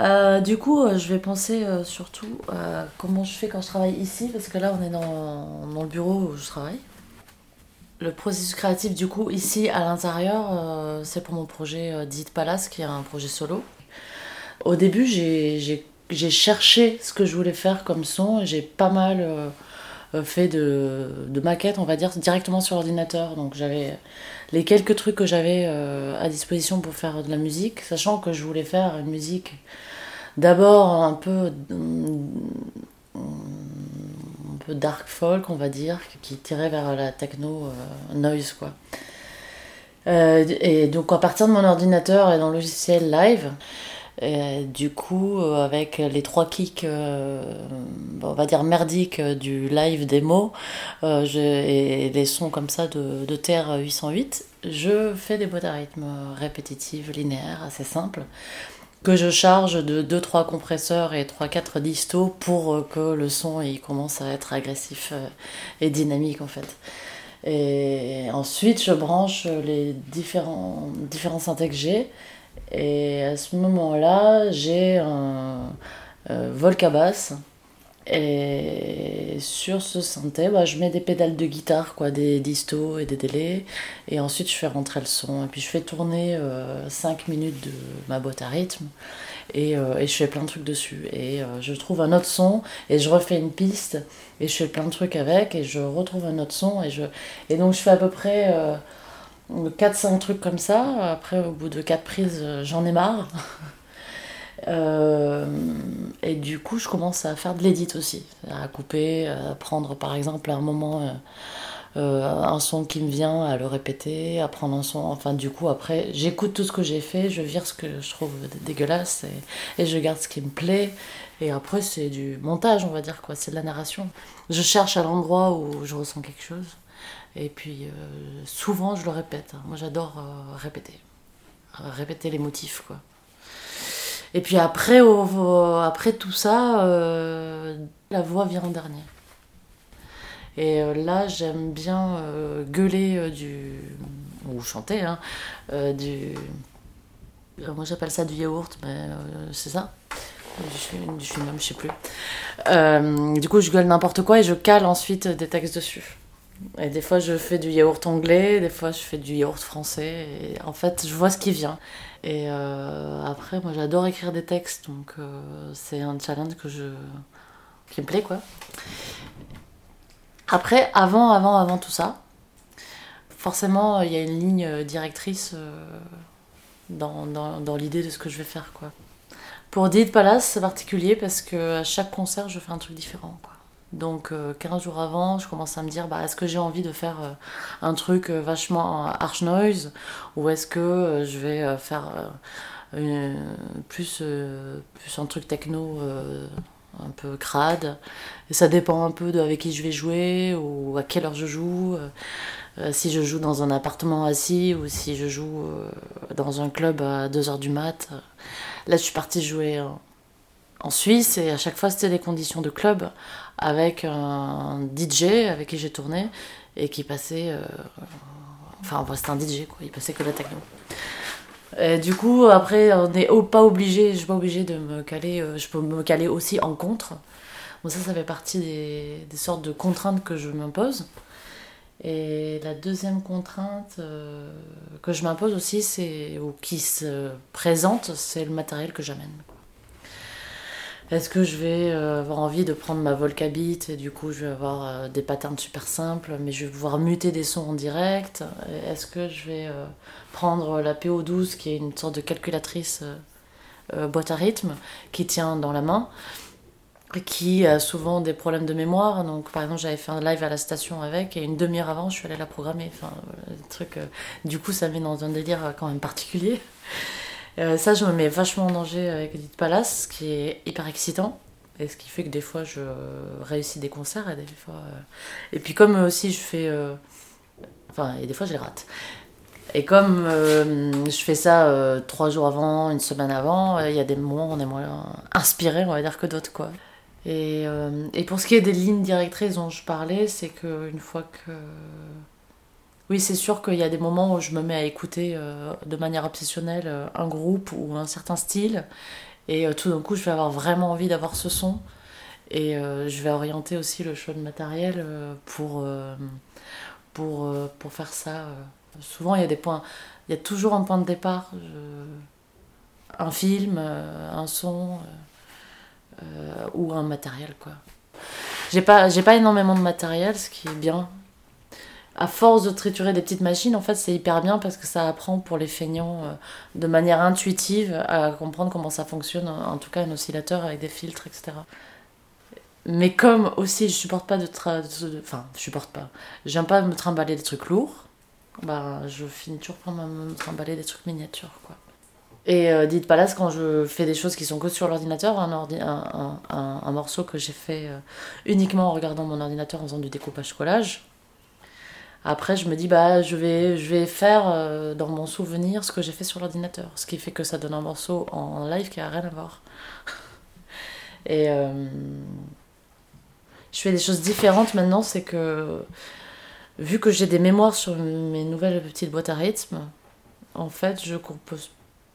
Euh, du coup, euh, je vais penser euh, surtout à comment je fais quand je travaille ici, parce que là, on est dans, dans le bureau où je travaille. Le processus créatif, du coup, ici à l'intérieur, c'est pour mon projet euh, Dit Palace, qui est un projet solo. Au début, j'ai- cherché ce que je voulais faire comme son, et j'ai pas mal fait de, de maquettes, on va dire, directement sur l'ordinateur. Donc j'avais les quelques trucs que j'avais euh, à disposition pour faire de la musique, sachant que je voulais faire une musique d'abord un peu un peu dark folk on va dire qui tirait vers la techno euh, noise quoi Euh, et donc à partir de mon ordinateur et dans le logiciel live et du coup euh, avec les trois kicks euh, on va dire merdiques euh, du live démo euh, et les sons comme ça de, de Terre 808 je fais des boîtes à rythme répétitives linéaires assez simples que je charge de 2-3 compresseurs et 3-4 distos pour euh, que le son il commence à être agressif euh, et dynamique en fait. Et ensuite je branche les différents, différents synthés que j'ai et à ce moment-là j'ai un euh, Volcabass et sur ce synthé bah, je mets des pédales de guitare, quoi, des distos et des délais. Et ensuite je fais rentrer le son. Et puis je fais tourner 5 minutes de ma boîte à rythme. Et, euh, et je fais plein de trucs dessus. Et euh, je trouve un autre son. Et je refais une piste. Et je fais plein de trucs avec. Et je retrouve un autre son. Et je et donc je fais à peu près 4-5 trucs comme ça après au bout de 4 prises j'en ai marre Euh, et du coup je commence à faire de l'édit aussi à couper à prendre par exemple à un moment euh, euh, un son qui me vient, à le répéter, à prendre un son. Enfin, du coup, après, j'écoute tout ce que j'ai fait, je vire ce que je trouve dégueulasse et je garde ce qui me plaît. Et après, c'est du montage, on va dire, quoi. C'est de la narration. Je cherche à l'endroit où je ressens quelque chose. Et puis, euh, souvent, je le répète. Moi, j'adore euh, répéter. Répéter les motifs, quoi. Et puis après, après tout ça, euh, la voix vient en dernier. Et là, j'aime bien gueuler du. ou chanter, hein, du. moi, j'appelle ça du yaourt, mais c'est ça. Du, chewing- du chewing-gum, je sais plus. Du coup, je gueule n'importe quoi et je cale ensuite des textes dessus. Et des fois, je fais du yaourt anglais, des fois, je fais du yaourt français. Et en fait, je vois ce qui vient. Et euh, après, moi, j'adore écrire des textes, donc euh, c'est un challenge que je qui me plaît, quoi. Après, avant, avant, avant tout ça, forcément, il y a une ligne directrice euh, dans, dans, dans l'idée de ce que je vais faire, quoi. Pour Did Palace, c'est particulier parce que à chaque concert, je fais un truc différent, quoi. Donc, euh, 15 jours avant, je commence à me dire, bah, est-ce que j'ai envie de faire euh, un truc euh, vachement harsh noise ou est-ce que euh, je vais euh, faire euh, plus, euh, plus un truc techno euh, un peu crade et ça dépend un peu de avec qui je vais jouer ou à quelle heure je joue. euh, euh, si je joue dans un appartement assis ou si je joue euh, dans un club à 2h du mat. euh. Là, je suis partie jouer en Suisse et à chaque fois, c'était des conditions de club avec un DJ avec qui j'ai tourné et qui passait. euh, enfin, c'était un DJ, quoi. Il passait que la techno. Et du coup, après, on n'est pas obligé, je suis pas obligée de me caler, euh, je peux me caler aussi en contre. Bon, ça, ça fait partie des, des sortes de contraintes que je m'impose. Et la deuxième contrainte euh, que je m'impose aussi, c'est, ou qui se présente, c'est le matériel que j'amène. Est-ce que je vais euh, avoir envie de prendre ma Volcabeat et du coup je vais avoir euh, des patterns super simples, mais je vais pouvoir muter des sons en direct? Est-ce que je vais euh, prendre la PO12 qui est une sorte de calculatrice boîte à rythme qui tient dans la main qui a souvent des problèmes de mémoire? Donc, par exemple, j'avais fait un live à la station avec, et une demi-heure avant, je suis allée la programmer. Enfin, euh, du coup, ça met dans un délire quand même particulier. Euh, ça, je me mets vachement en danger avec Edith Palace, ce qui est hyper excitant. Et ce qui fait que des fois, je réussis des concerts, et des fois. euh, Et puis, comme aussi, je fais. euh, Enfin, et des fois, je les rate. Et comme je fais ça trois jours avant, une semaine avant, il y a des moments où on est moins inspiré, on va dire, que d'autres, quoi. Et, et pour ce qui est des lignes directrices dont je parlais, c'est qu'une fois que. Oui, c'est sûr qu'il y a des moments où je me mets à écouter euh, de manière obsessionnelle euh, un groupe ou un certain style. Et euh, tout d'un coup, je vais avoir vraiment envie d'avoir ce son. Et je vais orienter aussi le choix de matériel pour, pour, pour faire ça. Souvent, il y a des points. Il y a toujours un point de départ. un film, un son ou un matériel, quoi. J'ai pas, j'ai pas énormément de matériel, ce qui est bien à force de triturer des petites machines, en fait, c'est hyper bien parce que ça apprend pour les feignants euh, de manière intuitive à comprendre comment ça fonctionne, en tout cas un oscillateur avec des filtres, etc. Mais comme aussi je supporte pas de, enfin je supporte pas, j'aime pas me trimballer des trucs lourds, bah je finis toujours par me trimballer des trucs miniatures quoi. Et euh, dites pas là, quand je fais des choses qui sont que sur l'ordinateur, un, un, un, un, morceau que j'ai fait euh, uniquement en regardant mon ordinateur en faisant du découpage collage, après, je me dis, bah, je vais, je vais faire euh, dans mon souvenir ce que j'ai fait sur l'ordinateur. Ce qui fait que ça donne un morceau en live qui a rien à voir. Et euh, je fais des choses différentes maintenant, c'est que vu que j'ai des mémoires sur mes nouvelles petites boîtes à rythme, en fait, je compose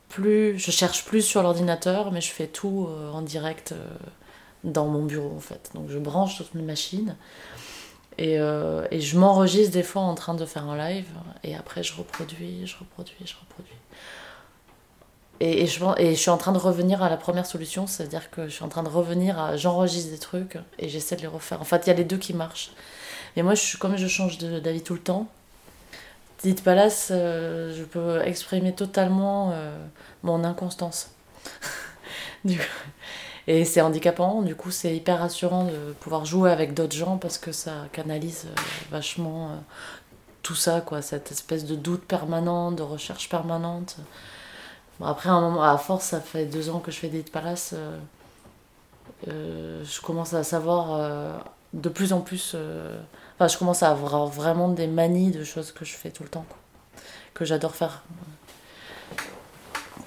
plus, je cherche plus sur l'ordinateur, mais je fais tout euh, en direct dans mon bureau en fait. Donc je branche toutes mes machines. Et, euh, et je m'enregistre des fois en train de faire un live, et après je reproduis, je reproduis, je reproduis. Et, et, je, et je suis en train de revenir à la première solution, c'est-à-dire que je suis en train de revenir à j'enregistre des trucs et j'essaie de les refaire. En fait, il y a les deux qui marchent. Mais moi, je, comme je change d'avis tout le temps, Dites Palace, euh, je peux exprimer totalement euh, mon inconstance. du coup, et c'est handicapant, du coup c'est hyper rassurant de pouvoir jouer avec d'autres gens parce que ça canalise euh, vachement euh, tout ça, quoi, cette espèce de doute permanent, de recherche permanente. Bon, après, un moment, à force, ça fait deux ans que je fais des palaces, euh, je commence à savoir de plus en plus. Enfin, je commence à avoir vraiment des manies de choses que je fais tout le temps, que j'adore faire.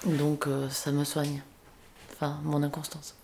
Donc, ça me soigne. Enfin, mon inconstance.